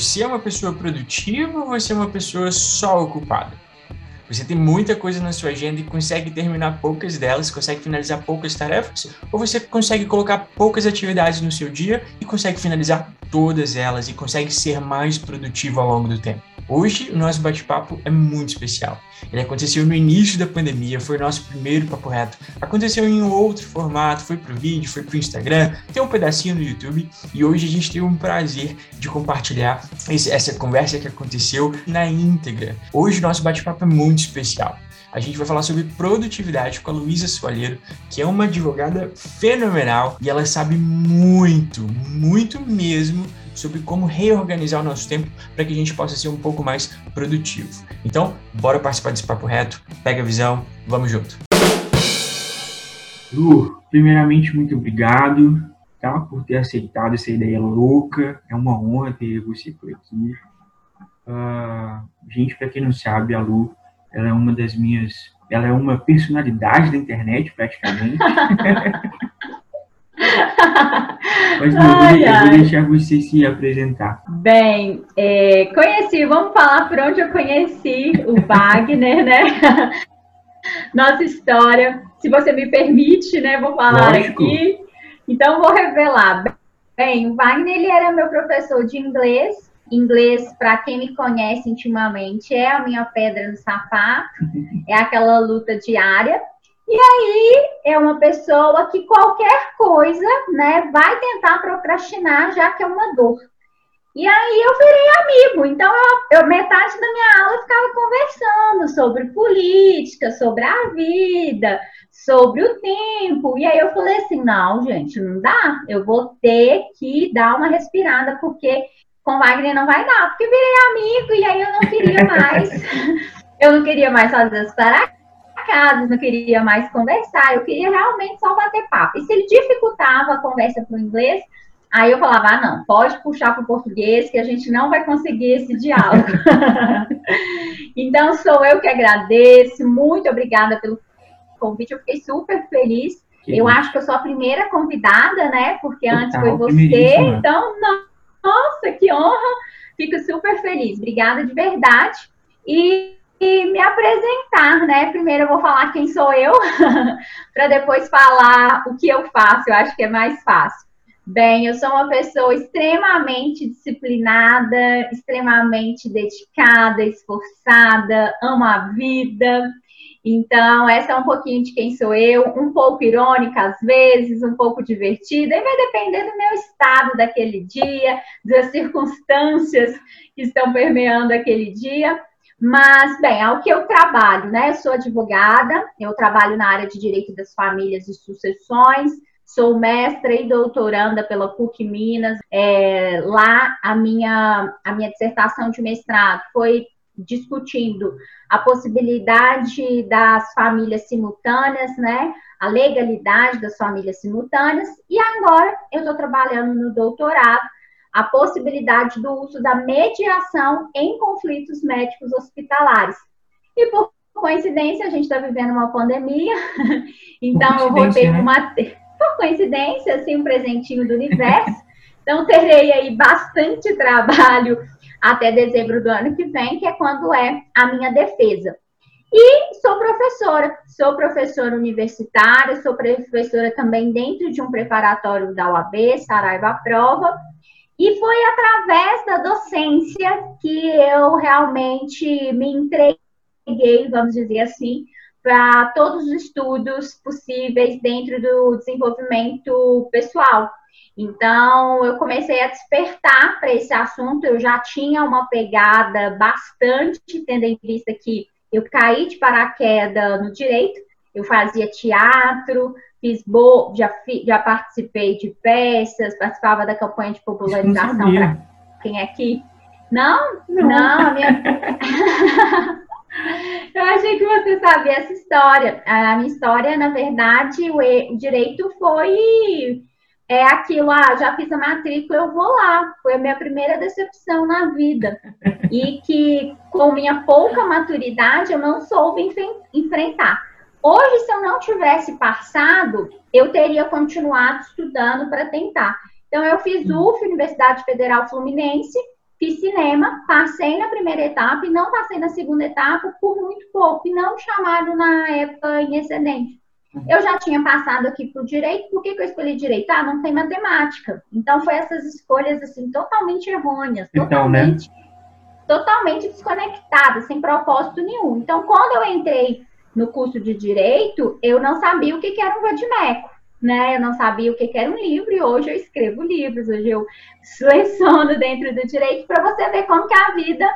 Você é uma pessoa produtiva ou você é uma pessoa só ocupada? Você tem muita coisa na sua agenda e consegue terminar poucas delas, consegue finalizar poucas tarefas, ou você consegue colocar poucas atividades no seu dia e consegue finalizar todas elas e consegue ser mais produtivo ao longo do tempo? Hoje, o nosso bate-papo é muito especial. Ele aconteceu no início da pandemia, foi o nosso primeiro papo reto. Aconteceu em outro formato, foi pro vídeo, foi pro Instagram, tem um pedacinho no YouTube e hoje a gente tem um prazer de compartilhar esse, essa conversa que aconteceu na íntegra. Hoje o nosso bate-papo é muito especial a gente vai falar sobre produtividade com a Luísa Soalheiro, que é uma advogada fenomenal e ela sabe muito, muito mesmo sobre como reorganizar o nosso tempo para que a gente possa ser um pouco mais produtivo. Então, bora participar desse papo reto, pega a visão, vamos junto. Lu, primeiramente, muito obrigado tá, por ter aceitado essa ideia louca. É uma honra ter você por aqui. Uh, gente, para quem não sabe, a Lu, ela é uma das minhas, ela é uma personalidade da internet praticamente. Mas não, ai, eu vou deixar você se apresentar. Bem, é, conheci, vamos falar por onde eu conheci o Wagner, né? Nossa história, se você me permite, né? Vou falar Lógico. aqui. Então, vou revelar. Bem, o Wagner, ele era meu professor de inglês. Inglês, para quem me conhece intimamente, é a minha pedra no sapato, é aquela luta diária. E aí é uma pessoa que qualquer coisa, né, vai tentar procrastinar, já que é uma dor. E aí eu virei amigo. Então, eu, eu, metade da minha aula eu ficava conversando sobre política, sobre a vida, sobre o tempo. E aí eu falei assim: não, gente, não dá. Eu vou ter que dar uma respirada, porque com Wagner não vai dar, porque virei amigo e aí eu não queria mais. eu não queria mais fazer as paradas não queria mais conversar, eu queria realmente só bater papo. E se ele dificultava a conversa para o inglês, aí eu falava, ah, não, pode puxar para o português, que a gente não vai conseguir esse diálogo. então, sou eu que agradeço, muito obrigada pelo convite, eu fiquei super feliz. Que eu acho que eu sou a primeira convidada, né? Porque Total, antes foi você, então, nossa, que honra! Fico super feliz. Obrigada de verdade. E e me apresentar, né? Primeiro eu vou falar quem sou eu, para depois falar o que eu faço, eu acho que é mais fácil. Bem, eu sou uma pessoa extremamente disciplinada, extremamente dedicada, esforçada, amo a vida. Então, essa é um pouquinho de quem sou eu, um pouco irônica às vezes, um pouco divertida, e vai depender do meu estado daquele dia, das circunstâncias que estão permeando aquele dia. Mas, bem, ao que eu trabalho, né? Eu sou advogada, eu trabalho na área de direito das famílias e sucessões, sou mestra e doutoranda pela PUC Minas. É, lá, a minha, a minha dissertação de mestrado foi discutindo a possibilidade das famílias simultâneas, né? A legalidade das famílias simultâneas. E agora eu estou trabalhando no doutorado a possibilidade do uso da mediação em conflitos médicos hospitalares. E por coincidência, a gente está vivendo uma pandemia, então eu vou ter né? uma. Por coincidência, assim, um presentinho do universo. Então, terei aí bastante trabalho até dezembro do ano que vem, que é quando é a minha defesa. E sou professora, sou professora universitária, sou professora também dentro de um preparatório da UAB, Saraiva Prova, e foi através da docência que eu realmente me entreguei, vamos dizer assim, para todos os estudos possíveis dentro do desenvolvimento pessoal. Então, eu comecei a despertar para esse assunto. Eu já tinha uma pegada bastante, tendo em vista que eu caí de paraquedas no direito, eu fazia teatro, fiz bo já, fi, já participei de peças, participava da campanha de popularização para quem é aqui. Não? Não, não minha... Eu achei que você sabia essa história. A minha história, na verdade, o, o direito foi é aquilo, ah, já fiz a matrícula, eu vou lá. Foi a minha primeira decepção na vida. E que, com minha pouca maturidade, eu não soube enfrentar. Hoje, se eu não tivesse passado, eu teria continuado estudando para tentar. Então, eu fiz UF, Universidade Federal Fluminense, fiz cinema, passei na primeira etapa e não passei na segunda etapa por muito pouco, e não chamado na época em excedente. Eu já tinha passado aqui para o direito, por que, que eu escolhi direito? Ah, não tem matemática. Então, foi essas escolhas, assim, totalmente errôneas, então, totalmente, né? totalmente desconectadas, sem propósito nenhum. Então, quando eu entrei no curso de direito, eu não sabia o que, que era um vadimeco né? Eu não sabia o que era um livro e hoje eu escrevo livros, hoje eu seleciono dentro do direito para você ver como que a vida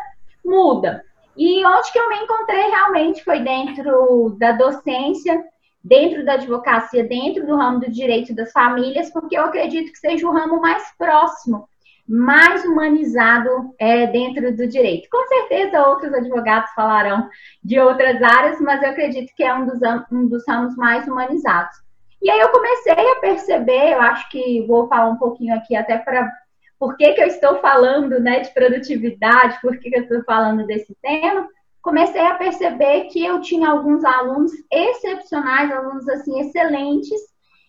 muda. E onde que eu me encontrei realmente foi dentro da docência, dentro da advocacia, dentro do ramo do direito das famílias, porque eu acredito que seja o ramo mais próximo, mais humanizado é, dentro do direito. Com certeza outros advogados falarão de outras áreas, mas eu acredito que é um dos, um dos ramos mais humanizados. E aí eu comecei a perceber, eu acho que vou falar um pouquinho aqui até para por que, que eu estou falando né, de produtividade, por que, que eu estou falando desse tema. Comecei a perceber que eu tinha alguns alunos excepcionais, alunos assim excelentes,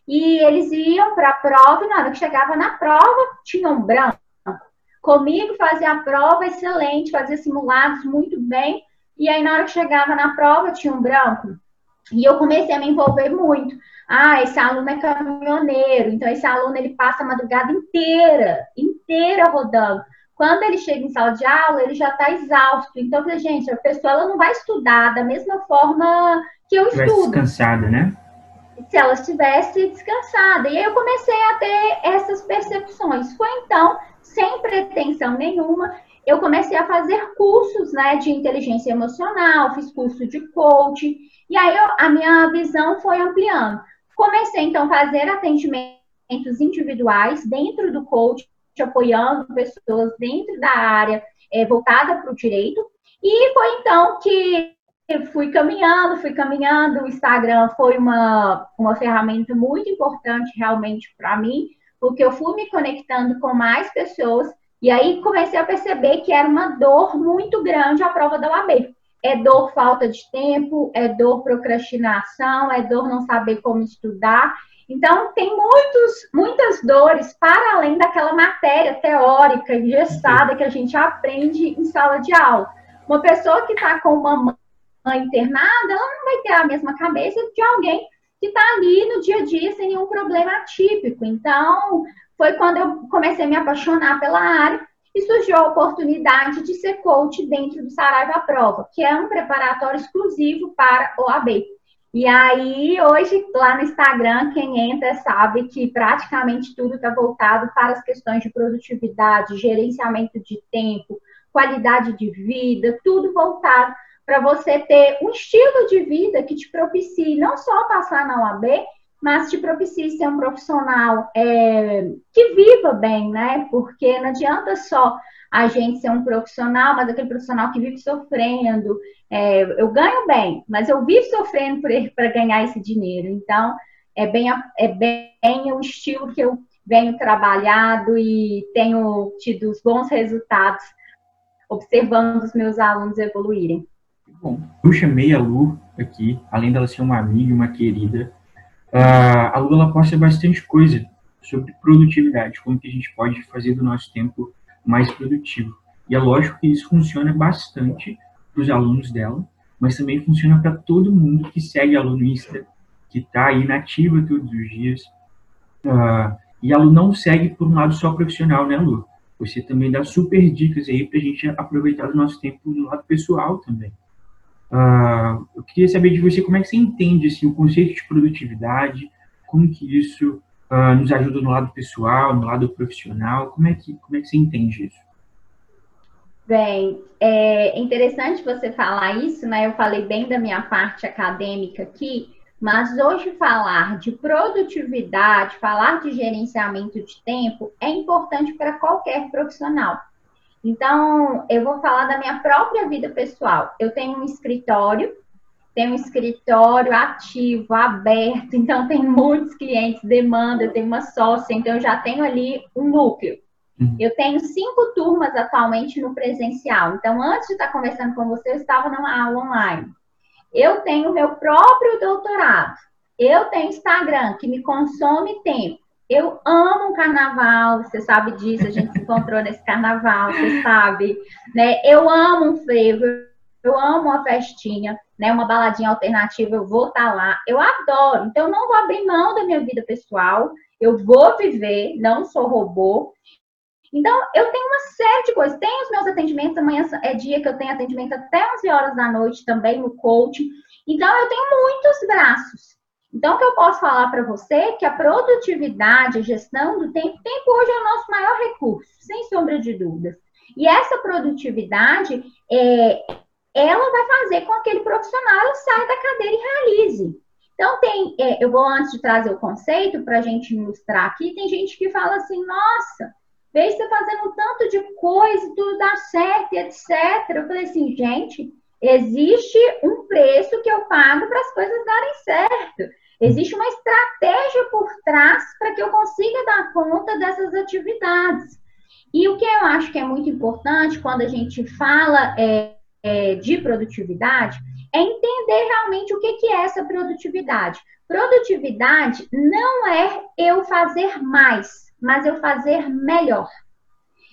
e eles iam para a prova e na hora que chegava na prova tinham branco. Comigo fazia a prova excelente, fazia simulados muito bem, e aí na hora que chegava na prova tinha um branco. E eu comecei a me envolver muito. Ah, esse aluno é caminhoneiro, então esse aluno ele passa a madrugada inteira, inteira rodando. Quando ele chega em sala de aula, ele já está exausto. Então, gente, a pessoa ela não vai estudar da mesma forma que eu estudo. descansada, né? Se ela estivesse descansada. E aí eu comecei a ter essas percepções. Foi então, sem pretensão nenhuma, eu comecei a fazer cursos né, de inteligência emocional, fiz curso de coaching, e aí eu, a minha visão foi ampliando. Comecei, então, a fazer atendimentos individuais dentro do coaching, apoiando pessoas dentro da área é, voltada para o direito. E foi então que fui caminhando, fui caminhando. O Instagram foi uma, uma ferramenta muito importante realmente para mim, porque eu fui me conectando com mais pessoas. E aí comecei a perceber que era uma dor muito grande a prova da UAB. É dor falta de tempo, é dor procrastinação, é dor não saber como estudar. Então, tem muitos, muitas dores para além daquela matéria teórica, engessada que a gente aprende em sala de aula. Uma pessoa que está com uma mãe internada, ela não vai ter a mesma cabeça de alguém que está ali no dia a dia sem nenhum problema atípico. Então, foi quando eu comecei a me apaixonar pela área e surgiu a oportunidade de ser coach dentro do Saraiva Prova, que é um preparatório exclusivo para OAB. E aí, hoje, lá no Instagram, quem entra sabe que praticamente tudo está voltado para as questões de produtividade, gerenciamento de tempo, qualidade de vida, tudo voltado para você ter um estilo de vida que te propicie não só passar na OAB, mas te propicie ser um profissional é, que viva bem, né? Porque não adianta só a gente ser um profissional, mas aquele profissional que vive sofrendo. É, eu ganho bem, mas eu vivo sofrendo para ganhar esse dinheiro. Então, é bem, é bem o estilo que eu venho trabalhado e tenho tido os bons resultados observando os meus alunos evoluírem. Bom, eu chamei a Lu aqui, além dela ser uma amiga, uma querida, a Lula ela posta bastante coisa sobre produtividade, como que a gente pode fazer do nosso tempo mais produtivo. E é lógico que isso funciona bastante para os alunos dela, mas também funciona para todo mundo que segue a Lu no Insta, que está aí nativa todos os dias. Uh, e a Lu não segue por um lado só profissional, né, Lu? Você também dá super dicas aí para a gente aproveitar o nosso tempo no lado pessoal também. Uh, eu queria saber de você como é que você entende assim, o conceito de produtividade, como que isso uh, nos ajuda no lado pessoal, no lado profissional, como é que, como é que você entende isso? Bem, é interessante você falar isso, né? Eu falei bem da minha parte acadêmica aqui, mas hoje falar de produtividade, falar de gerenciamento de tempo é importante para qualquer profissional. Então, eu vou falar da minha própria vida pessoal. Eu tenho um escritório, tenho um escritório ativo, aberto, então tem muitos clientes, demanda, eu tenho uma sócia, então eu já tenho ali um núcleo. Uhum. Eu tenho cinco turmas atualmente no presencial. Então, antes de estar conversando com você, eu estava numa aula online. Eu tenho meu próprio doutorado. Eu tenho Instagram, que me consome tempo. Eu amo o carnaval, você sabe disso, a gente se encontrou nesse carnaval, você sabe, né? Eu amo um frevo, eu amo uma festinha, né? Uma baladinha alternativa, eu vou estar tá lá. Eu adoro, então eu não vou abrir mão da minha vida pessoal, eu vou viver, não sou robô. Então, eu tenho uma série de coisas. Tenho os meus atendimentos, amanhã é dia que eu tenho atendimento até 11 horas da noite também no coaching. Então, eu tenho muitos braços. Então, o que eu posso falar para você é que a produtividade, a gestão do tempo, tempo hoje é o nosso maior recurso, sem sombra de dúvidas. E essa produtividade, é, ela vai fazer com que aquele profissional saia da cadeira e realize. Então, tem, é, eu vou antes de trazer o conceito para a gente ilustrar aqui, tem gente que fala assim, nossa, vejo você fazendo um tanto de coisa, tudo dá certo, etc. Eu falei assim, gente, existe um preço que eu pago para as coisas darem certo. Existe uma estratégia por trás para que eu consiga dar conta dessas atividades. E o que eu acho que é muito importante quando a gente fala é, é, de produtividade é entender realmente o que, que é essa produtividade. Produtividade não é eu fazer mais, mas eu fazer melhor.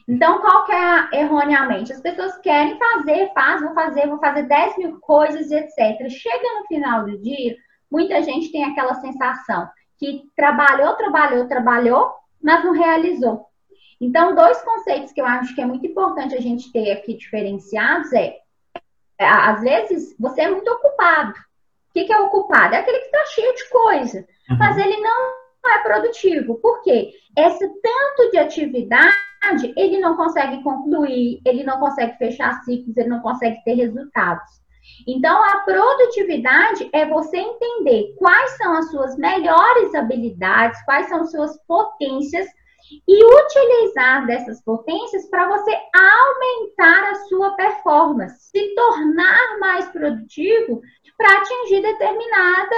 Então, qual que é erroneamente? As pessoas querem fazer, faz, vou fazer, vou fazer 10 mil coisas, etc. Chega no final do dia, muita gente tem aquela sensação que trabalhou, trabalhou, trabalhou, mas não realizou. Então, dois conceitos que eu acho que é muito importante a gente ter aqui diferenciados é, é às vezes, você é muito ocupado. O que, que é ocupado? É aquele que está cheio de coisa, uhum. mas ele não é produtivo. Por quê? Esse tanto de atividade, ele não consegue concluir, ele não consegue fechar ciclos, ele não consegue ter resultados. Então, a produtividade é você entender quais são as suas melhores habilidades, quais são as suas potências e utilizar dessas potências para você aumentar a sua performance, se tornar mais produtivo para atingir determinada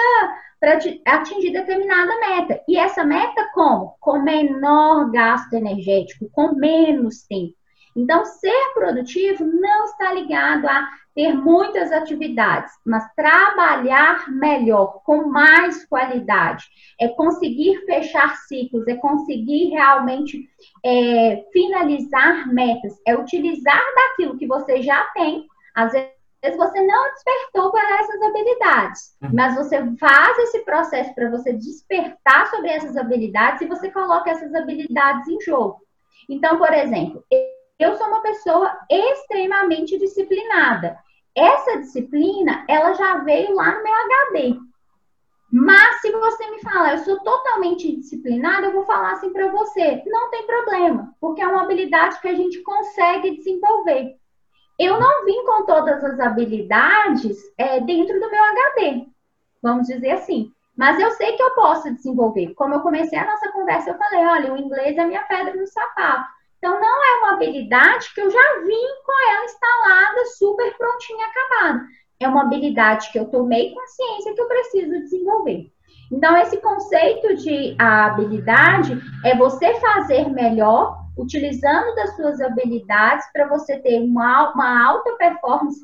para atingir determinada meta. E essa meta como? Com menor gasto energético, com menos tempo. Então, ser produtivo não está ligado a ter muitas atividades, mas trabalhar melhor, com mais qualidade, é conseguir fechar ciclos, é conseguir realmente é, finalizar metas, é utilizar daquilo que você já tem, às vezes você não despertou para essas habilidades, uhum. mas você faz esse processo para você despertar sobre essas habilidades e você coloca essas habilidades em jogo. Então, por exemplo, eu sou uma pessoa extremamente disciplinada. Essa disciplina, ela já veio lá no meu HD. Mas se você me falar, eu sou totalmente disciplinada, eu vou falar assim para você, não tem problema, porque é uma habilidade que a gente consegue desenvolver. Eu não vim com todas as habilidades é, dentro do meu HD, vamos dizer assim. Mas eu sei que eu posso desenvolver. Como eu comecei a nossa conversa, eu falei, olha, o inglês é minha pedra no sapato. Então, não é uma habilidade que eu já vim com ela instalada, super prontinha, acabada. É uma habilidade que eu tomei consciência que eu preciso desenvolver. Então, esse conceito de habilidade é você fazer melhor, utilizando das suas habilidades para você ter uma, uma alta performance,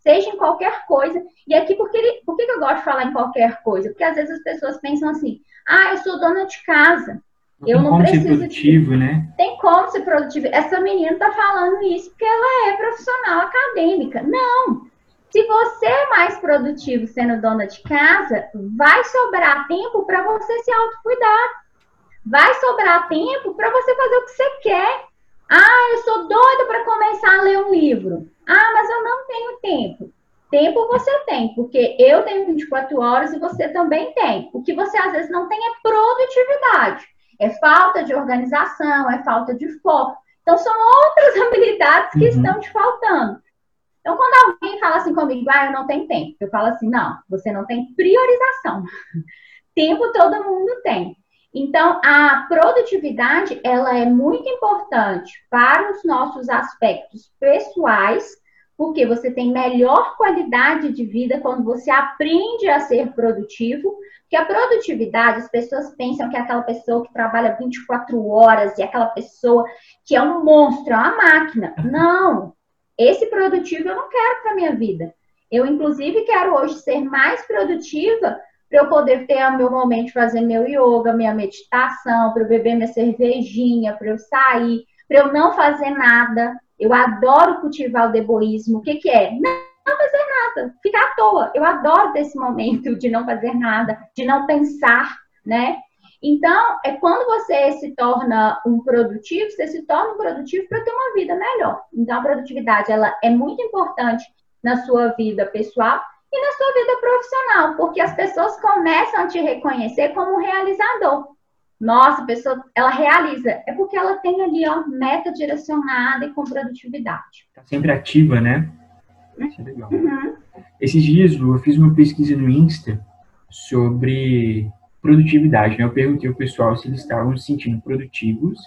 seja em qualquer coisa. E aqui, por que, por que eu gosto de falar em qualquer coisa? Porque às vezes as pessoas pensam assim: ah, eu sou dona de casa. Eu não como preciso ser produtivo, de... né? Tem como ser produtivo. Essa menina está falando isso porque ela é profissional acadêmica. Não! Se você é mais produtivo sendo dona de casa, vai sobrar tempo para você se autocuidar. Vai sobrar tempo para você fazer o que você quer. Ah, eu sou doida para começar a ler um livro. Ah, mas eu não tenho tempo. Tempo você tem, porque eu tenho 24 horas e você também tem. O que você às vezes não tem é produtividade. É falta de organização, é falta de foco. Então, são outras habilidades que uhum. estão te faltando. Então, quando alguém fala assim comigo, ah, eu não tenho tempo, eu falo assim, não, você não tem priorização. tempo todo mundo tem. Então, a produtividade, ela é muito importante para os nossos aspectos pessoais, porque você tem melhor qualidade de vida quando você aprende a ser produtivo, que a produtividade, as pessoas pensam que é aquela pessoa que trabalha 24 horas e aquela pessoa que é um monstro, é uma máquina. Não! Esse produtivo eu não quero para minha vida. Eu, inclusive, quero hoje ser mais produtiva para eu poder ter o meu momento de fazer meu yoga, minha meditação, para eu beber minha cervejinha, para eu sair, para eu não fazer nada. Eu adoro cultivar o deboísmo. O que, que é? Não, fazer nada, ficar à toa. Eu adoro esse momento de não fazer nada, de não pensar, né? Então, é quando você se torna um produtivo, você se torna um produtivo para ter uma vida melhor. Então, a produtividade ela é muito importante na sua vida pessoal e na sua vida profissional, porque as pessoas começam a te reconhecer como realizador. Nossa, a pessoa, ela realiza. É porque ela tem ali, ó, meta direcionada e com produtividade. Está sempre ativa, né? Isso é legal. Uhum. Esses dias, eu fiz uma pesquisa no Insta sobre produtividade. Né? Eu perguntei ao pessoal se eles estavam se sentindo produtivos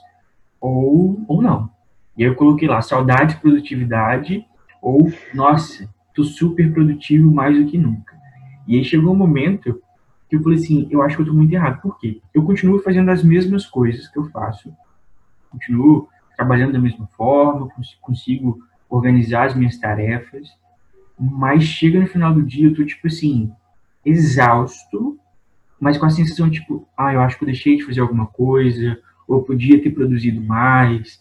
ou, ou não. E aí eu coloquei lá, saudade, produtividade, ou, nossa, tô super produtivo mais do que nunca. E aí chegou um momento eu falei assim, eu acho que eu tô muito errado. Por quê? Eu continuo fazendo as mesmas coisas que eu faço, continuo trabalhando da mesma forma, consigo organizar as minhas tarefas, mas chega no final do dia, eu tô, tipo assim, exausto, mas com a sensação, tipo, ah, eu acho que eu deixei de fazer alguma coisa, ou podia ter produzido mais.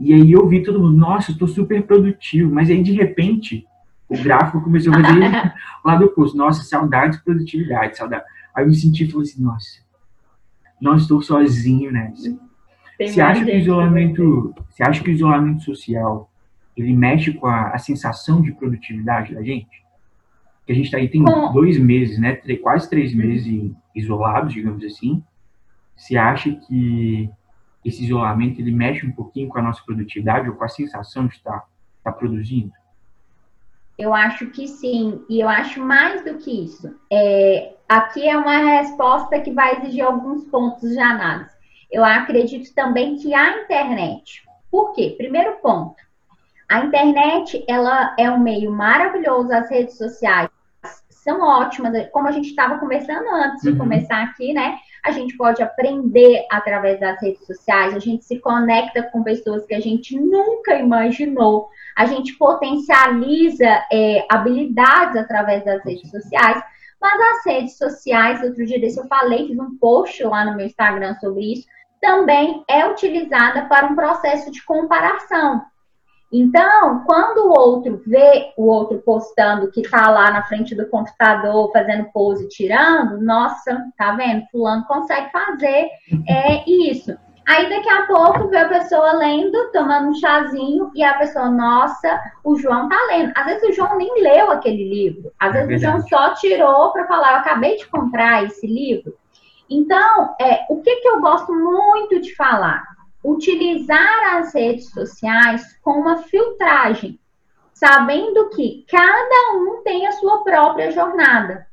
E aí eu vi todo mundo, nossa, eu tô super produtivo, mas aí de repente o gráfico começou a fazer o lado oposto, nossa, saudade de produtividade, saudade. Aí eu me senti e falei assim, nossa, não estou sozinho nessa. você acha que o isolamento, você acha que o isolamento social ele mexe com a, a sensação de produtividade da gente? Que a gente está aí tem Bom, dois meses, né? Três, quase três meses isolados, digamos assim. Você acha que esse isolamento ele mexe um pouquinho com a nossa produtividade ou com a sensação de estar, estar produzindo? Eu acho que sim, e eu acho mais do que isso. É, aqui é uma resposta que vai exigir alguns pontos de análise. Eu acredito também que a internet. Por quê? Primeiro ponto, a internet ela é um meio maravilhoso, as redes sociais são ótimas, como a gente estava conversando antes de uhum. começar aqui, né? A gente pode aprender através das redes sociais, a gente se conecta com pessoas que a gente nunca imaginou, a gente potencializa é, habilidades através das redes sociais, mas as redes sociais, outro dia desse eu falei, fiz um post lá no meu Instagram sobre isso, também é utilizada para um processo de comparação. Então, quando o outro vê o outro postando que tá lá na frente do computador fazendo pose tirando, nossa, tá vendo? Fulano consegue fazer é isso. Aí daqui a pouco vê a pessoa lendo, tomando um chazinho, e a pessoa, nossa, o João tá lendo. Às vezes o João nem leu aquele livro. Às é vezes é o João só tirou para falar, eu acabei de comprar esse livro. Então, é, o que, que eu gosto muito de falar? Utilizar as redes sociais com uma filtragem, sabendo que cada um tem a sua própria jornada.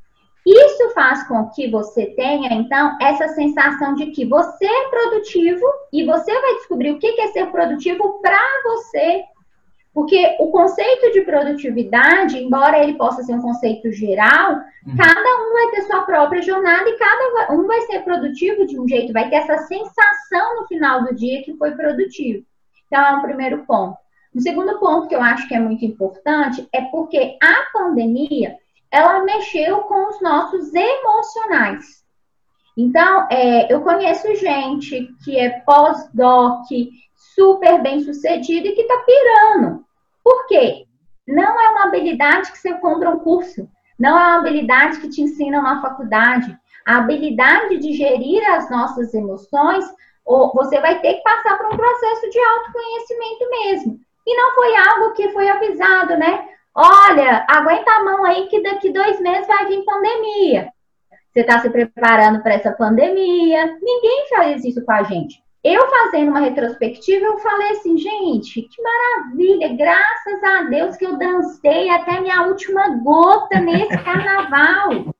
Isso faz com que você tenha, então, essa sensação de que você é produtivo e você vai descobrir o que é ser produtivo para você porque o conceito de produtividade, embora ele possa ser um conceito geral, uhum. cada um vai ter sua própria jornada e cada um vai ser produtivo de um jeito, vai ter essa sensação no final do dia que foi produtivo. Então, é um primeiro ponto. O segundo ponto que eu acho que é muito importante é porque a pandemia, ela mexeu com os nossos emocionais. Então, é, eu conheço gente que é pós-doc, super bem sucedido e que está pirando. Por quê? Não é uma habilidade que você compra um curso, não é uma habilidade que te ensina na faculdade. A habilidade de gerir as nossas emoções, você vai ter que passar por um processo de autoconhecimento mesmo. E não foi algo que foi avisado, né? Olha, aguenta a mão aí que daqui dois meses vai vir pandemia. Você está se preparando para essa pandemia. Ninguém faz isso com a gente. Eu fazendo uma retrospectiva, eu falei assim, gente, que maravilha, graças a Deus que eu dancei até minha última gota nesse carnaval.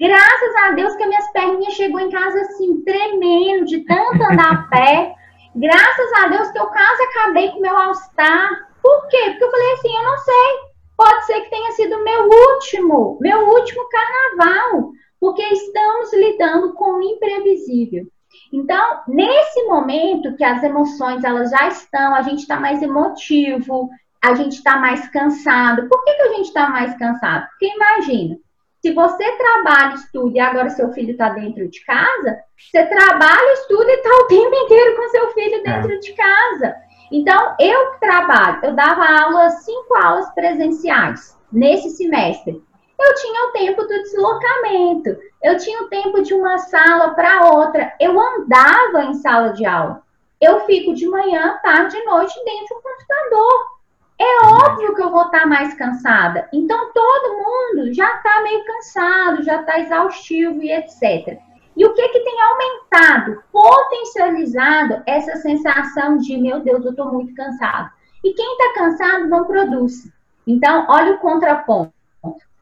Graças a Deus que minhas perninhas chegou em casa assim, tremendo, de tanto andar a pé. Graças a Deus que eu quase acabei com meu All-Star. Por quê? Porque eu falei assim, eu não sei. Pode ser que tenha sido meu último, meu último carnaval. Porque estamos lidando com o imprevisível. Então, nesse momento que as emoções elas já estão, a gente está mais emotivo, a gente está mais cansado. Por que, que a gente está mais cansado? Porque imagina, Se você trabalha, estuda e agora seu filho está dentro de casa, você trabalha, estuda e está o tempo inteiro com seu filho dentro é. de casa. Então, eu trabalho, eu dava aula, cinco aulas presenciais nesse semestre. Eu tinha o tempo do deslocamento, eu tinha o tempo de uma sala para outra, eu andava em sala de aula. Eu fico de manhã, tarde e noite dentro do computador. É óbvio que eu vou estar mais cansada. Então, todo mundo já está meio cansado, já está exaustivo e etc. E o que, que tem aumentado, potencializado essa sensação de, meu Deus, eu estou muito cansado. E quem está cansado não produz. Então, olha o contraponto.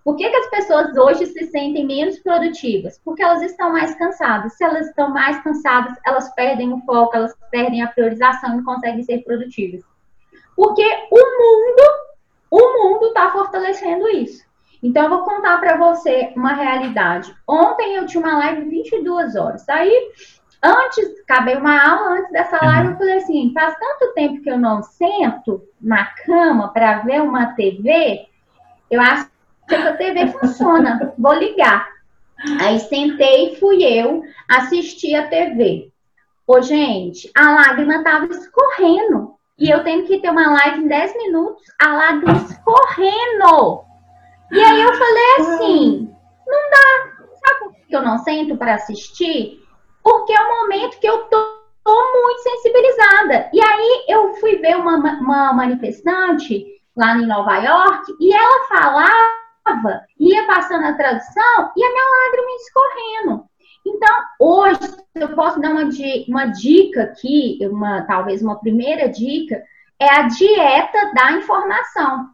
Por que, que as pessoas hoje se sentem menos produtivas? Porque elas estão mais cansadas. Se elas estão mais cansadas, elas perdem o foco, elas perdem a priorização e não conseguem ser produtivas. Porque o mundo, o mundo está fortalecendo isso. Então, eu vou contar para você uma realidade. Ontem eu tinha uma live 22 horas. Aí, antes, acabei uma aula, antes dessa uhum. live, eu falei assim: faz tanto tempo que eu não sento na cama para ver uma TV, eu acho que a TV funciona, vou ligar. Aí sentei, fui eu, assisti a TV. Ô, gente, a lágrima tava escorrendo. E eu tenho que ter uma live em 10 minutos, a lágrima escorrendo. E aí eu falei assim: não dá. Sabe por que eu não sento para assistir? Porque é o momento que eu tô, tô, muito sensibilizada. E aí eu fui ver uma, uma manifestante lá em Nova York e ela falava, ia passando a tradução e a minha lágrima escorrendo. Então, hoje, eu posso dar uma, uma dica aqui, uma, talvez uma primeira dica, é a dieta da informação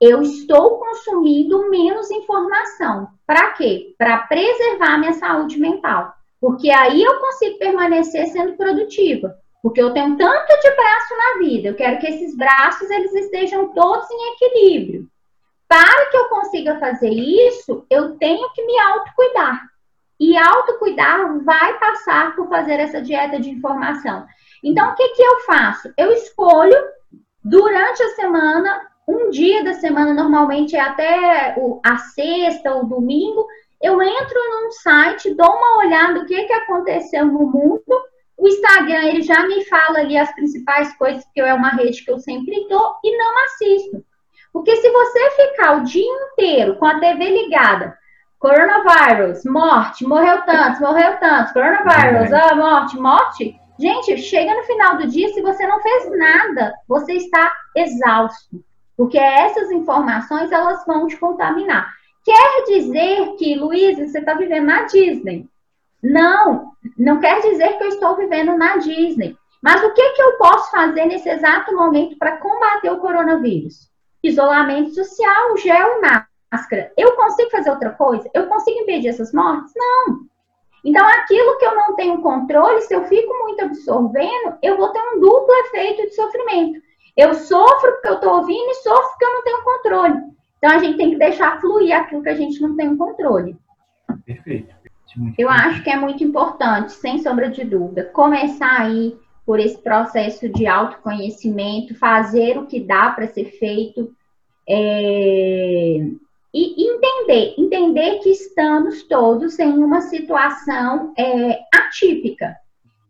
eu estou consumindo menos informação. Para quê? Para preservar minha saúde mental. Porque aí eu consigo permanecer sendo produtiva. Porque eu tenho tanto de braço na vida, eu quero que esses braços eles estejam todos em equilíbrio. Para que eu consiga fazer isso, eu tenho que me autocuidar. E autocuidar vai passar por fazer essa dieta de informação. Então, o que, que eu faço? Eu escolho, durante a semana, um dia da semana, normalmente é até o, a sexta ou domingo, eu entro num site, dou uma olhada no que, que aconteceu no mundo. O Instagram, ele já me fala ali as principais coisas, porque é uma rede que eu sempre dou, e não assisto. Porque se você ficar o dia inteiro com a TV ligada, coronavírus, morte, morreu tantos, morreu tantos, coronavírus, uhum. ah, morte, morte, gente, chega no final do dia, se você não fez nada, você está exausto. Porque essas informações elas vão te contaminar. Quer dizer que, Luísa, você está vivendo na Disney? Não, não quer dizer que eu estou vivendo na Disney. Mas o que, que eu posso fazer nesse exato momento para combater o coronavírus? Isolamento social, gel e máscara. Eu consigo fazer outra coisa? Eu consigo impedir essas mortes? Não. Então, aquilo que eu não tenho controle, se eu fico muito absorvendo, eu vou ter um duplo efeito de sofrimento. Eu sofro porque eu estou ouvindo e sofro porque eu não tenho controle. Então a gente tem que deixar fluir aquilo que a gente não tem controle. Perfeito. Eu acho que é muito importante, sem sombra de dúvida, começar aí por esse processo de autoconhecimento, fazer o que dá para ser feito é... e entender, entender que estamos todos em uma situação é, atípica.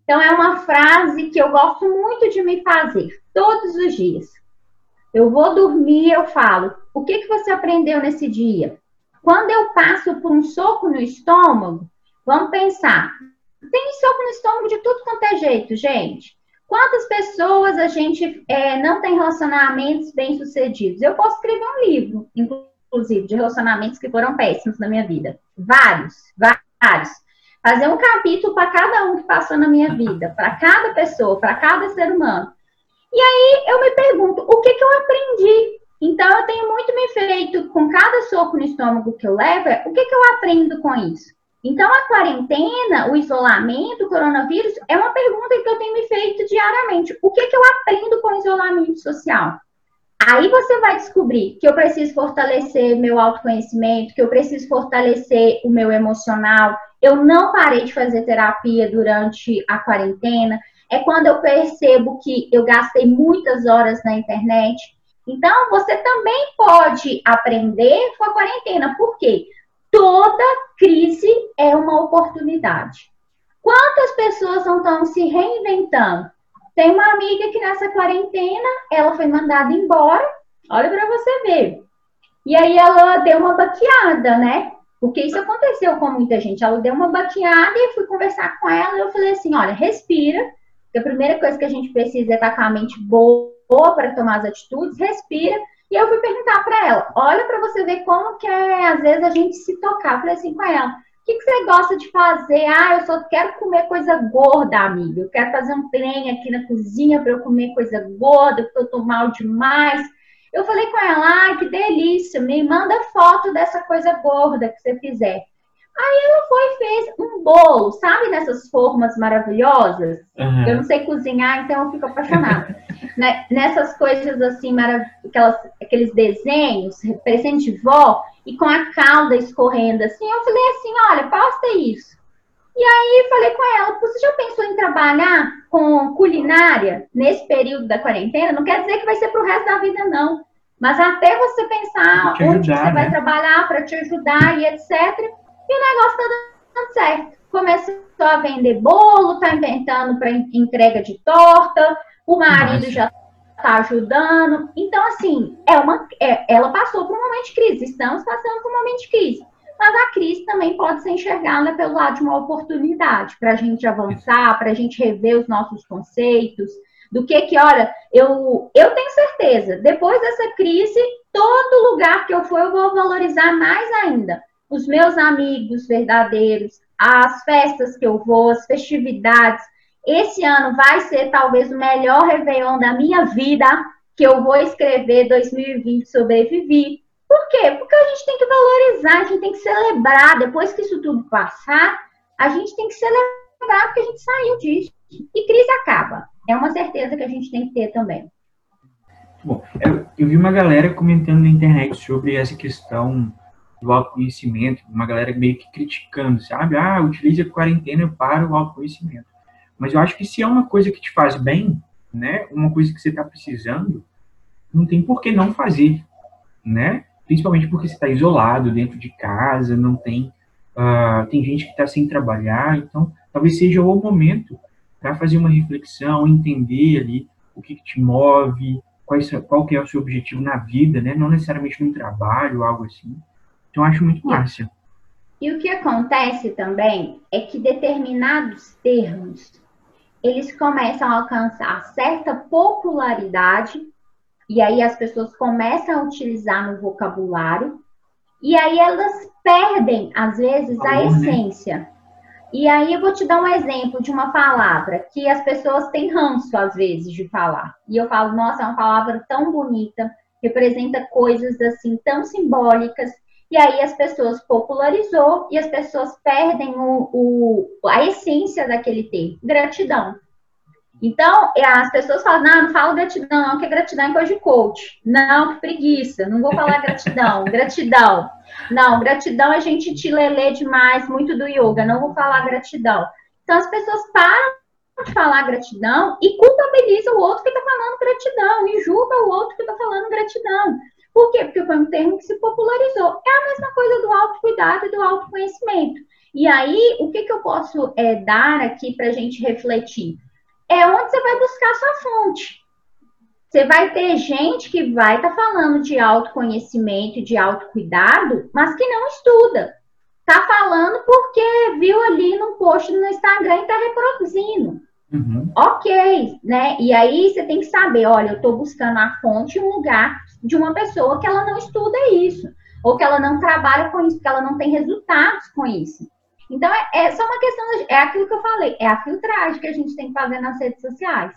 Então, é uma frase que eu gosto muito de me fazer todos os dias. Eu vou dormir, eu falo: o que, que você aprendeu nesse dia? Quando eu passo por um soco no estômago, vamos pensar: tem soco no estômago de tudo quanto é jeito, gente. Quantas pessoas a gente é, não tem relacionamentos bem-sucedidos? Eu posso escrever um livro, inclusive, de relacionamentos que foram péssimos na minha vida. Vários, vários fazer um capítulo para cada um que passou na minha vida, para cada pessoa, para cada ser humano. E aí eu me pergunto, o que, que eu aprendi? Então eu tenho muito me feito com cada soco no estômago que eu levo, é, o que, que eu aprendo com isso? Então a quarentena, o isolamento, o coronavírus, é uma pergunta que eu tenho me feito diariamente. O que, que eu aprendo com o isolamento social? Aí você vai descobrir que eu preciso fortalecer meu autoconhecimento, que eu preciso fortalecer o meu emocional, eu não parei de fazer terapia durante a quarentena. É quando eu percebo que eu gastei muitas horas na internet. Então, você também pode aprender com a quarentena. Por quê? Toda crise é uma oportunidade. Quantas pessoas não estão se reinventando? Tem uma amiga que nessa quarentena, ela foi mandada embora, olha para você ver. E aí ela deu uma baqueada, né? Porque isso aconteceu com muita gente. Ela deu uma baqueada e fui conversar com ela e eu falei assim, olha, respira, a primeira coisa que a gente precisa é estar com a mente boa para tomar as atitudes, respira. E eu fui perguntar para ela, olha para você ver como que é, às vezes, a gente se tocar. Eu falei assim com ela, o que, que, você gosta de fazer? Ah, eu só quero comer coisa gorda, amiga. Eu quero fazer um trem aqui na cozinha para eu comer coisa gorda, porque eu tô mal demais. Eu falei com ela, ah, que delícia, me manda foto dessa coisa gorda que você fizer. Aí ela foi e fez um bolo, sabe, nessas formas maravilhosas? Uhum. Eu não sei cozinhar, então eu fico apaixonada. Né? Nessas coisas assim, marav aquelas, aqueles desenhos, presente de vó, e com a calda escorrendo assim. Eu falei assim: olha, posta isso. E aí falei com ela: você já pensou em trabalhar com culinária nesse período da quarentena? Não quer dizer que vai ser para o resto da vida, não. Mas até você pensar ajudar, onde você né? vai trabalhar para te ajudar e etc. E o negócio tá dando certo. Começou a vender bolo, tá inventando para entrega de torta, o marido Nossa. já tá ajudando. Então, assim, é uma, é, ela passou por um momento de crise, estamos passando por um momento de crise. Mas a crise também pode ser enxergada pelo lado de uma oportunidade para a gente avançar, para a gente rever os nossos conceitos, do que que, olha, eu, eu tenho certeza, depois dessa crise, todo lugar que eu for, eu vou valorizar mais ainda os meus amigos verdadeiros, as festas que eu vou, as festividades. Esse ano vai ser talvez o melhor Réveillon da minha vida, que eu vou escrever 2020 sobrevivi. Por quê? Porque a gente tem que valorizar, a gente tem que celebrar. Depois que isso tudo passar, a gente tem que celebrar porque a gente saiu disso. E crise acaba. É uma certeza que a gente tem que ter também. Bom, eu, eu vi uma galera comentando na internet sobre essa questão do autoconhecimento, uma galera meio que criticando, sabe? Ah, utilize a quarentena para o autoconhecimento. Mas eu acho que se é uma coisa que te faz bem, né, uma coisa que você está precisando, não tem por que não fazer, né? Principalmente porque você está isolado dentro de casa, não tem, uh, tem gente que está sem trabalhar, então talvez seja o momento para fazer uma reflexão, entender ali o que, que te move, qual, qual que é o seu objetivo na vida, né? Não necessariamente no trabalho, algo assim. Então, acho muito massa. E o que acontece também é que determinados termos, eles começam a alcançar certa popularidade, e aí as pessoas começam a utilizar no vocabulário, e aí elas perdem, às vezes, a né? essência. Né? E aí eu vou te dar um exemplo de uma palavra que as pessoas têm ranço, às vezes, de falar. E eu falo, nossa, é uma palavra tão bonita, representa coisas assim tão simbólicas, e aí as pessoas popularizou e as pessoas perdem o, o, a essência daquele termo, gratidão. Então, é, as pessoas falam, não, não falo gratidão, não, que gratidão é coisa de coach. Não, que preguiça, não vou falar gratidão, gratidão. Não, gratidão é gente te lelê demais, muito do yoga, não vou falar gratidão. Então, as pessoas param de falar gratidão e culpabilizam o outro que está falando gratidão, e julga o outro que está falando gratidão. Por quê? Porque foi um termo que se popularizou. É a mesma coisa do autocuidado e do autoconhecimento. E aí, o que, que eu posso é, dar aqui para a gente refletir? É onde você vai buscar sua fonte. Você vai ter gente que vai estar tá falando de autoconhecimento, de autocuidado, mas que não estuda. Tá falando porque viu ali num post no Instagram e está reproduzindo. Uhum. Ok, né? E aí você tem que saber, olha, eu estou buscando a fonte, um lugar de uma pessoa que ela não estuda isso, ou que ela não trabalha com isso, que ela não tem resultados com isso. Então, é, é só uma questão, de, é aquilo que eu falei, é a filtragem que a gente tem que fazer nas redes sociais.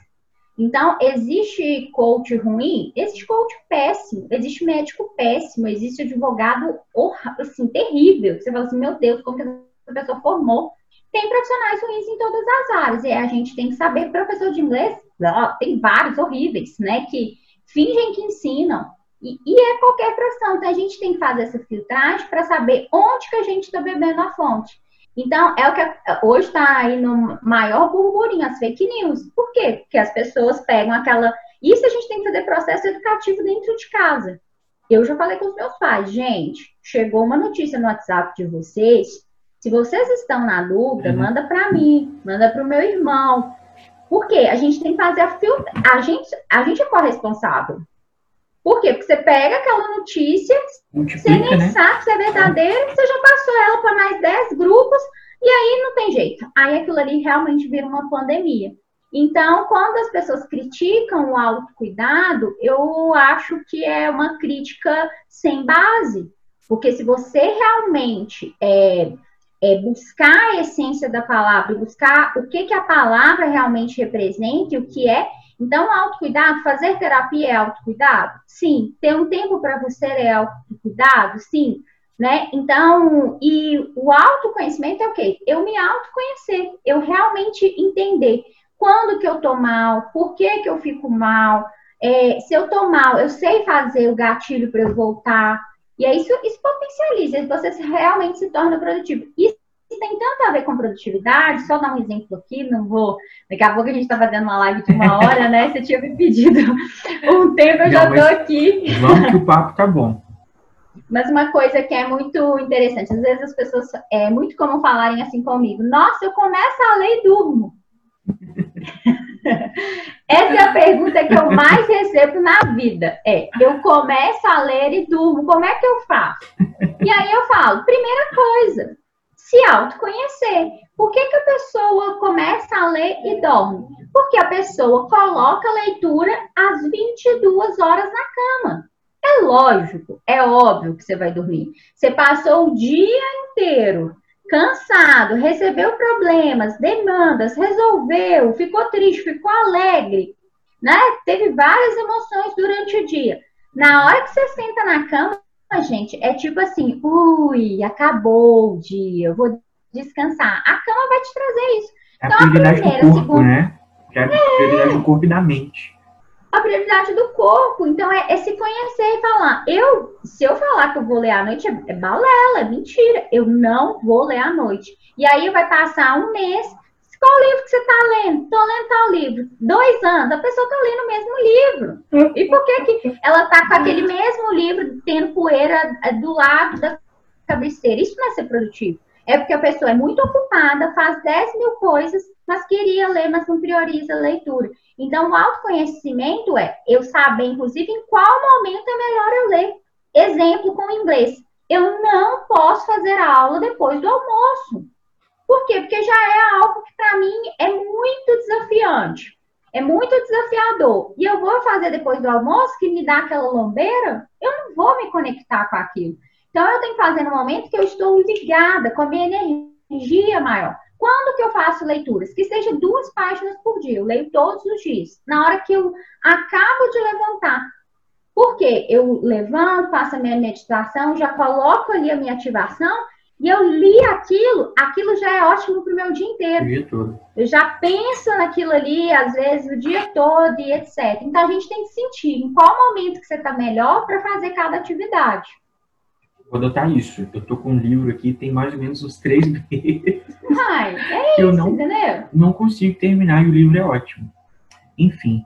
Então, existe coach ruim, existe coach péssimo, existe médico péssimo, existe advogado assim, terrível. Você fala assim, meu Deus, como que essa pessoa formou? Tem profissionais ruins em todas as áreas, e a gente tem que saber, professor de inglês, tem vários horríveis, né, que fingem que ensinam, e, e, é qualquer profissão. Então, a gente tem que fazer essa filtragem para saber onde que a gente está bebendo a fonte. Então, é o que hoje está aí no maior burburinho, as fake news. Por quê? Porque as pessoas pegam aquela. Isso a gente tem que fazer processo educativo dentro de casa. eu já falei com os meus pais, gente, chegou uma notícia no WhatsApp de vocês. Se vocês estão na dúvida, uhum. manda para mim, manda para o meu irmão. Por quê? A gente tem que fazer a filtra. A gente, a gente é corresponsável. Por quê? Porque você pega aquela notícia, você nem né? sabe se é verdadeira, você já passou ela para mais 10 grupos, e aí não tem jeito. Aí aquilo ali realmente vira uma pandemia. Então, quando as pessoas criticam o autocuidado, eu acho que é uma crítica sem base. Porque se você realmente é, é buscar a essência da palavra, buscar o que, que a palavra realmente representa e o que é, então, autocuidado, fazer terapia é autocuidado? Sim. Ter um tempo para você é autocuidado? Sim. Né? Então, e o autoconhecimento é o quê? Eu me autoconhecer, eu realmente entender quando que eu tô mal, por que que eu fico mal, é, se eu tô mal, eu sei fazer o gatilho para eu voltar. E aí isso, isso potencializa, você realmente se torna produtivo. Isso tem tanto a ver com produtividade, só dar um exemplo aqui, não vou. Daqui a pouco a gente está fazendo uma live de uma hora, né? Você tinha me pedido um tempo, eu não, já estou aqui. Vamos que o papo tá bom. Mas uma coisa que é muito interessante, às vezes as pessoas, é muito comum falarem assim comigo, nossa, eu começo a ler e durmo. Essa é a pergunta que eu mais recebo na vida. É, eu começo a ler e durmo, como é que eu faço? E aí eu falo, primeira coisa, se autoconhecer. Por que, que a pessoa começa a ler e dorme? Porque a pessoa coloca a leitura às 22 horas na cama. É lógico, é óbvio que você vai dormir. Você passou o dia inteiro cansado, recebeu problemas, demandas, resolveu, ficou triste, ficou alegre, né? Teve várias emoções durante o dia. Na hora que você senta na cama, gente, é tipo assim, ui, acabou o dia, eu vou descansar. A cama vai te trazer isso. É a então, prioridade a primeira, do corpo, segunda... né? É a prioridade do corpo e da mente a prioridade do corpo. Então, é, é, se conhecer e falar. Eu, se eu falar que eu vou ler à noite, é, é balela, é mentira. Eu não vou ler à noite. E aí vai passar um mês. Qual livro que você está lendo? Estou lendo tal livro. Dois anos, a pessoa está lendo o mesmo livro. E por que, que ela está com aquele mesmo livro tendo poeira é, do lado da cabeceira? Isso não é ser produtivo. É porque a pessoa é muito ocupada, faz 10 mil coisas, mas queria ler, mas não prioriza a leitura. Então, o autoconhecimento é eu saber, inclusive, em qual momento é melhor eu ler. Exemplo com inglês. Eu não posso fazer a aula depois do almoço. Por quê? Porque já é algo que, para mim, é muito desafiante. É muito desafiador. E eu vou fazer depois do almoço, que me dá aquela lombeira, eu não vou me conectar com aquilo. Então, eu tenho que fazer no momento que eu estou ligada, com a minha energia maior. Quando que eu faço leituras? Que seja duas páginas por dia. Eu leio todos os dias. Na hora que eu acabo de levantar. Porque eu levanto, faço a minha meditação, já coloco ali a minha ativação e eu li aquilo, aquilo já é ótimo para o meu dia inteiro. O dia todo. Eu já penso naquilo ali, às vezes, o dia todo e etc. Então a gente tem que sentir em qual momento que você está melhor para fazer cada atividade. Vou adotar isso. Eu tô com um livro aqui, tem mais ou menos uns três meses. Ai, é isso, eu não, entendeu? Não consigo terminar e o livro é ótimo. Enfim.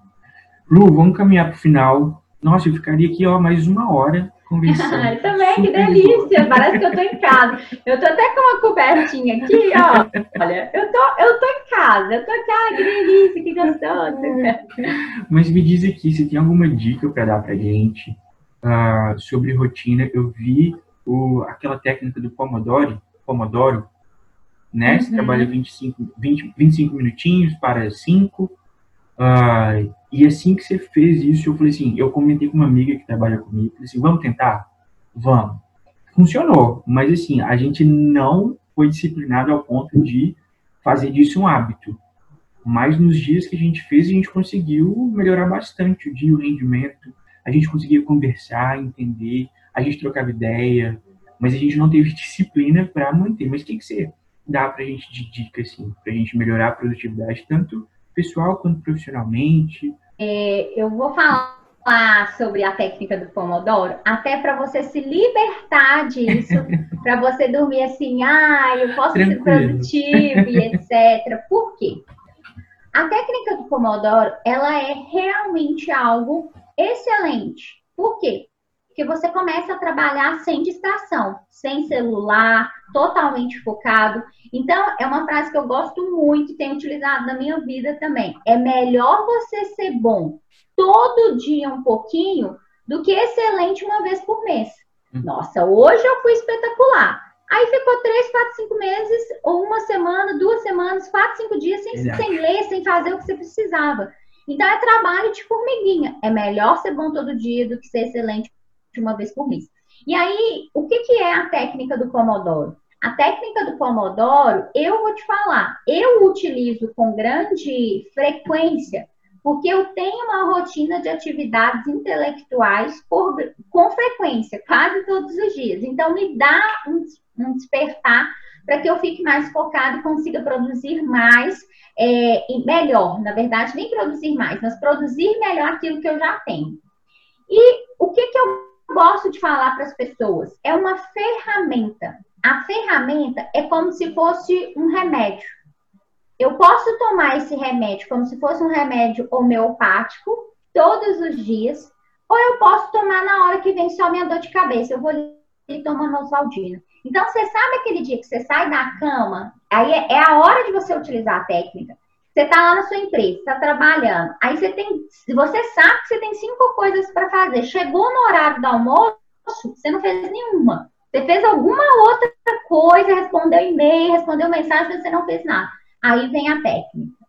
Lu, vamos caminhar pro final. Nossa, eu ficaria aqui, ó, mais uma hora também, que delícia! Parece que eu tô em casa. Eu tô até com uma cobertinha aqui, ó. Olha, eu tô, eu tô em casa. Eu tô aqui, ah, que delícia, que gostoso. Mas me diz aqui, se tem alguma dica para dar pra gente uh, sobre rotina. Eu vi o, aquela técnica do Pomodoro, Pomodoro, né? Você uhum. trabalha 25, 20, 25 minutinhos para 5. Uh, ah, e assim que você fez isso, eu falei assim, eu comentei com uma amiga que trabalha comigo, falei assim, vamos tentar? Vamos. Funcionou, mas assim, a gente não foi disciplinado ao ponto de fazer disso um hábito. Mas nos dias que a gente fez, a gente conseguiu melhorar bastante o dia, o rendimento. A gente conseguia conversar, entender, a gente trocava ideia, mas a gente não teve disciplina para manter. Mas o que, que você dá para a gente de dica, assim, para a gente melhorar a produtividade, tanto pessoal quanto profissionalmente? É, eu vou falar sobre a técnica do Pomodoro, até para você se libertar disso, para você dormir assim, ah, eu posso Tranquilo. ser produtivo e etc. Por quê? A técnica do Pomodoro, ela é realmente algo excelente. Por quê? Que você começa a trabalhar sem distração, sem celular, totalmente focado. Então, é uma frase que eu gosto muito e tenho utilizado na minha vida também. É melhor você ser bom todo dia um pouquinho do que excelente uma vez por mês. Hum. Nossa, hoje eu fui espetacular. Aí ficou três, quatro, cinco meses, ou uma semana, duas semanas, quatro, cinco dias sem, sem ler, sem fazer o que você precisava. Então é trabalho de formiguinha. É melhor ser bom todo dia do que ser excelente uma vez por mês. E aí, o que, que é a técnica do Pomodoro? A técnica do Pomodoro, eu vou te falar, eu utilizo com grande frequência, porque eu tenho uma rotina de atividades intelectuais por, com frequência, quase todos os dias. Então, me dá um, um despertar para que eu fique mais focado e consiga produzir mais é, melhor. Na verdade, nem produzir mais, mas produzir melhor aquilo que eu já tenho. E o que, que eu gosto de falar para as pessoas? É uma ferramenta. A ferramenta é como se fosse um remédio. Eu posso tomar esse remédio como se fosse um remédio homeopático todos os dias, ou eu posso tomar na hora que vem só minha dor de cabeça. Eu vou ali tomando Oswaldina. Então, você sabe aquele dia que você sai da cama, aí é, é a hora de você utilizar a técnica. Você está lá na sua empresa, está trabalhando. Aí você tem, você sabe que você tem cinco coisas para fazer. Chegou no horário do almoço, você não fez nenhuma. Você fez alguma outra coisa, respondeu e-mail, respondeu mensagem, você não fez nada. Aí vem a técnica.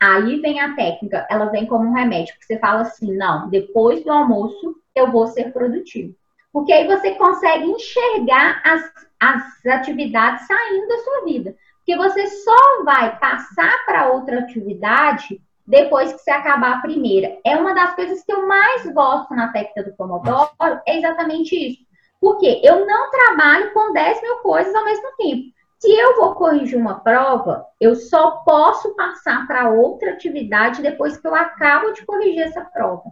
Aí vem a técnica, ela vem como um remédio, porque você fala assim, não, depois do almoço eu vou ser produtivo. Porque aí você consegue enxergar as, as atividades saindo da sua vida que você só vai passar para outra atividade depois que você acabar a primeira. É uma das coisas que eu mais gosto na técnica do Pomodoro, é exatamente isso. Porque eu não trabalho com 10 mil coisas ao mesmo tempo. Se eu vou corrigir uma prova, eu só posso passar para outra atividade depois que eu acabo de corrigir essa prova.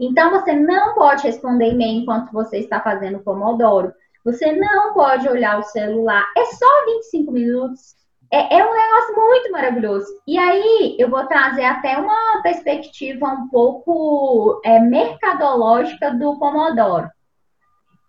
Então, você não pode responder e-mail enquanto você está fazendo o Pomodoro. Você não pode olhar o celular. É só 25 minutos. É, é, um negócio muito maravilhoso. E aí eu vou trazer até uma perspectiva um pouco é, mercadológica do Pomodoro.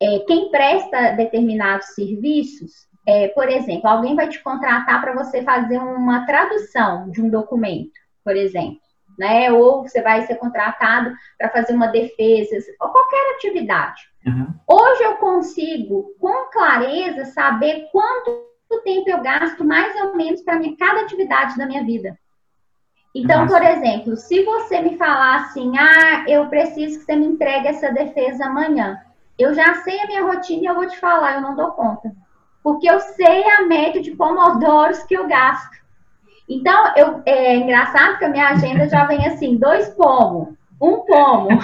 É, quem presta determinados serviços, é, por exemplo, alguém vai te contratar para você fazer uma tradução de um documento, por exemplo. Né? Ou você vai ser contratado para fazer uma defesa, ou qualquer atividade. Uhum. Hoje eu consigo, com clareza, saber quanto tempo eu gasto mais ou menos para cada atividade da minha vida. Então, Nossa. por exemplo, se você me falar assim, ah, eu preciso que você me entregue essa defesa amanhã, eu já sei a minha rotina e eu vou te falar, eu não dou conta. Porque eu sei a média de pomodoros que eu gasto. Então, eu, é engraçado que a minha agenda já vem assim, dois pomos, um pomo.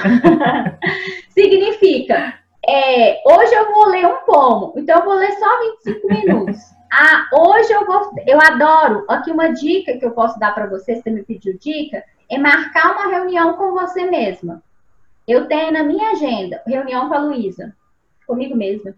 Significa, é, hoje eu vou ler um pomo, então eu vou ler só 25 minutos. Ah, hoje eu vou. Eu adoro. Aqui uma dica que eu posso dar para você, se você me pediu dica, é marcar uma reunião com você mesma. Eu tenho na minha agenda reunião com a Luísa, comigo mesma.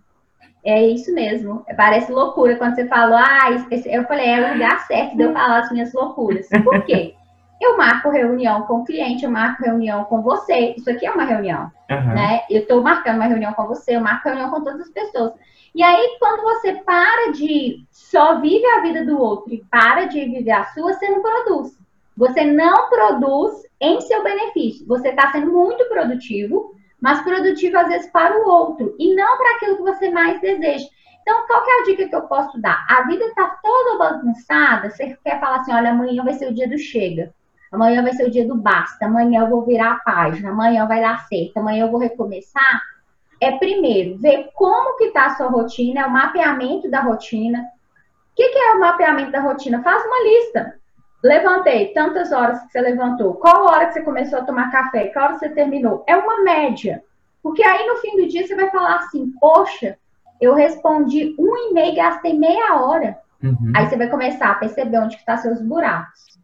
É isso mesmo. Parece loucura quando você falou, ah, eu falei, é o lugar certo de eu falar as minhas loucuras. Por quê? Eu marco reunião com o cliente, eu marco reunião com você. Isso aqui é uma reunião, uhum. né? Eu estou marcando uma reunião com você, eu marco reunião com todas as pessoas. E aí, quando você para de só vive a vida do outro e para de viver a sua, você não produz. Você não produz em seu benefício. Você está sendo muito produtivo, mas produtivo às vezes para o outro e não para aquilo que você mais deseja. Então, qual é a dica que eu posso dar? A vida está toda bagunçada, você quer falar assim, olha, amanhã vai ser o dia do chega, amanhã vai ser o dia do basta, amanhã eu vou virar a página, amanhã vai dar certo, amanhã eu vou recomeçar é primeiro ver como que está a sua rotina, é o mapeamento da rotina. O que, que é o mapeamento da rotina? Faz uma lista. Levantei tantas horas que você levantou. Qual hora que você começou a tomar café? Qual hora você terminou? É uma média. Porque aí no fim do dia você vai falar assim, poxa, eu respondi um e-mail e gastei meia hora. Uhum. Aí você vai começar a perceber onde estão tá seus buracos.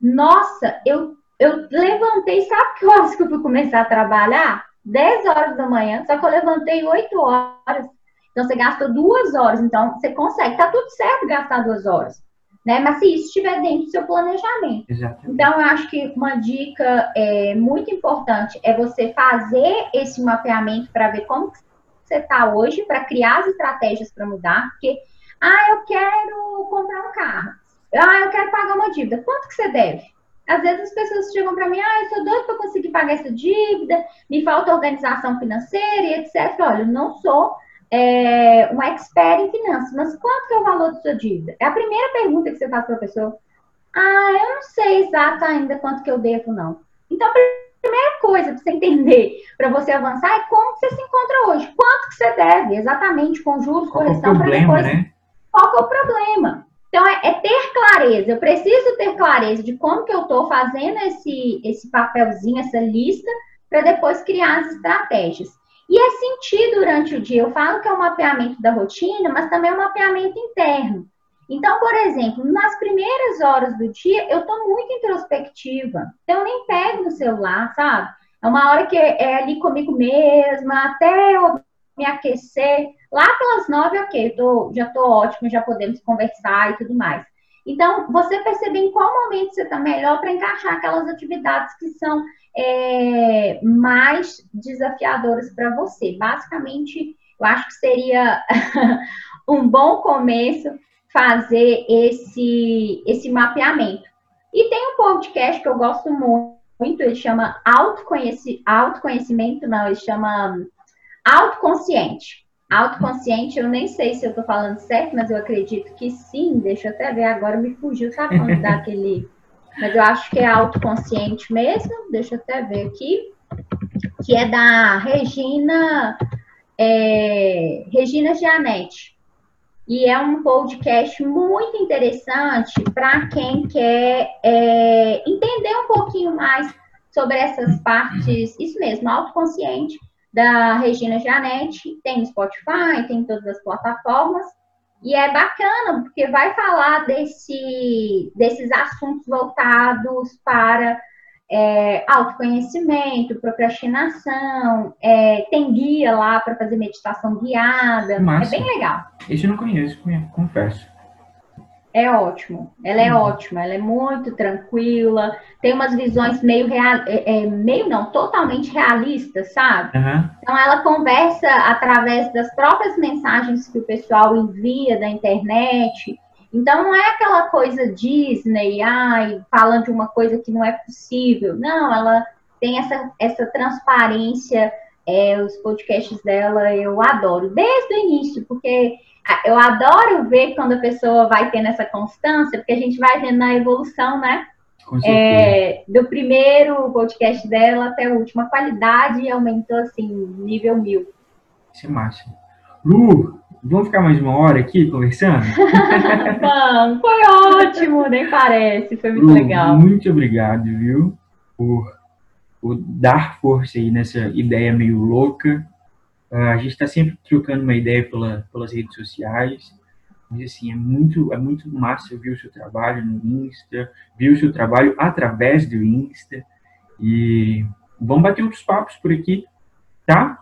Nossa, eu, eu levantei, sabe que horas que eu fui começar a trabalhar? 10 horas da manhã, só que eu levantei 8 horas. Então, você gastou duas horas. Então, você consegue. Tá tudo certo gastar duas horas. Né? Mas se isso estiver dentro do seu planejamento. Exatamente. Então, eu acho que uma dica é, muito importante é você fazer esse mapeamento para ver como você está hoje para criar as estratégias para mudar, porque, ah, eu quero comprar um carro, ah, eu quero pagar uma dívida, quanto que você deve? Às vezes as pessoas chegam para mim, ah, eu sou doido para conseguir pagar essa dívida, me falta organização financeira e etc. Olha, eu não sou é, um expert em finanças, mas quanto que é o valor da sua dívida? É a primeira pergunta que você faz para a pessoa. Ah, eu não sei exato ainda quanto que eu devo, não. Então, a primeira coisa para você entender, para você avançar, é como você se encontra hoje. Quanto que você deve, exatamente, com juros, Qual correção, para depois... Né? Qual é o problema? Então, é, é, ter clareza. Eu preciso ter clareza de como que eu estou fazendo esse, esse papelzinho, essa lista, para depois criar as estratégias. E é sentir durante o dia. Eu falo que é um mapeamento da rotina, mas também é um mapeamento interno. Então, por exemplo, nas primeiras horas do dia, eu estou muito introspectiva. Então, eu nem pego no celular, sabe? É uma hora que é ali comigo mesma, até eu me aquecer. Lá pelas nove, ok, tô, já estou ótimo, já podemos conversar e tudo mais. Então, você perceber em qual momento você está melhor para encaixar aquelas atividades que são é, mais desafiadoras para você. Basicamente, eu acho que seria um bom começo fazer esse, esse mapeamento. E tem um podcast que eu gosto muito, ele chama autoconheci, autoconhecimento, não, ele chama autoconsciente. Autoconsciente, eu nem sei se eu tô falando certo, mas eu acredito que sim. Deixa eu até ver agora, me fugiu, sabe quando dá aquele. Mas eu acho que é autoconsciente mesmo. Deixa eu até ver aqui. Que é da Regina. É, Regina Gianetti. E é um podcast muito interessante para quem quer é, entender um pouquinho mais sobre essas partes, isso mesmo, autoconsciente da Regina Janete, tem Spotify, tem em todas as plataformas, e é bacana, porque vai falar desse, desses assuntos voltados para é, autoconhecimento, procrastinação, é, tem guia lá para fazer meditação guiada, Massa. é bem legal. Esse eu não conheço, confesso. É ótimo, ela é uhum. ótima, ela é muito tranquila, tem umas visões meio real, é, é, meio não, totalmente realistas, sabe? Uhum. Então ela conversa através das próprias mensagens que o pessoal envia da internet. Então não é aquela coisa Disney, ai, falando de uma coisa que não é possível. Não, ela tem essa, essa transparência, é, os podcasts dela eu adoro, desde o início, porque eu adoro ver quando a pessoa vai tendo essa constância, porque a gente vai vendo na evolução, né? É, do primeiro podcast dela até o último, a qualidade aumentou assim, nível mil. Isso é massa. Lu, vamos ficar mais uma hora aqui conversando? vamos, foi ótimo, nem parece, foi muito Lu, legal. Muito obrigado, viu, por, por dar força aí nessa ideia meio louca a gente está sempre trocando uma ideia pela, pelas redes sociais. Mas, assim, é muito, é muito massa ver o seu trabalho no Insta, ver o seu trabalho através do Insta. E vamos bater outros papos por aqui, tá?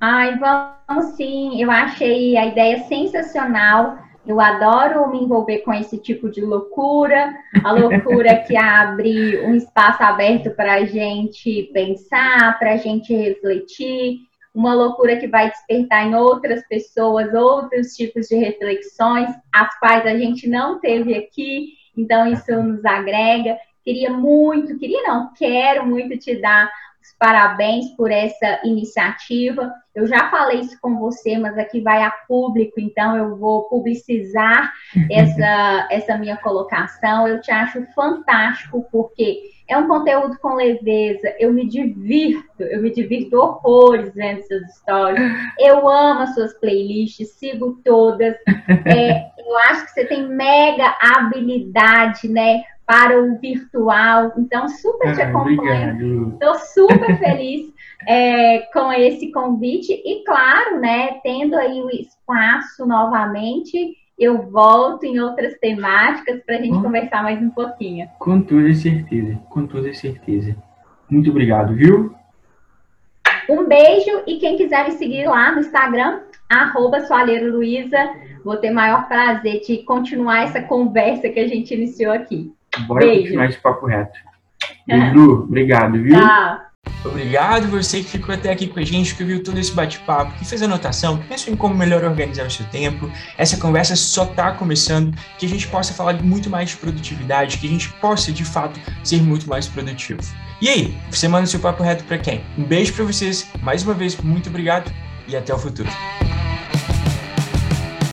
Ai, vamos sim. Eu achei a ideia sensacional. Eu adoro me envolver com esse tipo de loucura, a loucura que abre um espaço aberto para a gente pensar, para a gente refletir uma loucura que vai despertar em outras pessoas outros tipos de reflexões, as quais a gente não teve aqui, então isso nos agrega. Queria muito, queria não, quero muito te dar os parabéns por essa iniciativa. Eu já falei isso com você, mas aqui vai a público, então eu vou publicizar essa, essa minha colocação. Eu te acho fantástico, porque é um conteúdo com leveza, eu me divirto, eu me divirto horrores vendo seus stories. Eu amo as suas playlists, sigo todas. É, eu acho que você tem mega habilidade, né? Para o virtual, então super te ah, acompanho. Estou super feliz é, com esse convite e, claro, né, tendo aí o espaço novamente, eu volto em outras temáticas para a gente conversar mais um pouquinho. Com toda certeza, com toda certeza. Muito obrigado, viu? Um beijo e quem quiser me seguir lá no Instagram, arroba Luiza, vou ter maior prazer de continuar essa conversa que a gente iniciou aqui. Bora beijo. continuar esse papo reto. Beijo, obrigado, viu? Tchau. Obrigado você que ficou até aqui com a gente, que viu todo esse bate-papo, que fez anotação, que pensou em como melhor organizar o seu tempo. Essa conversa só está começando, que a gente possa falar muito mais de produtividade, que a gente possa, de fato, ser muito mais produtivo. E aí, você manda o seu papo reto para quem? Um beijo para vocês, mais uma vez, muito obrigado e até o futuro.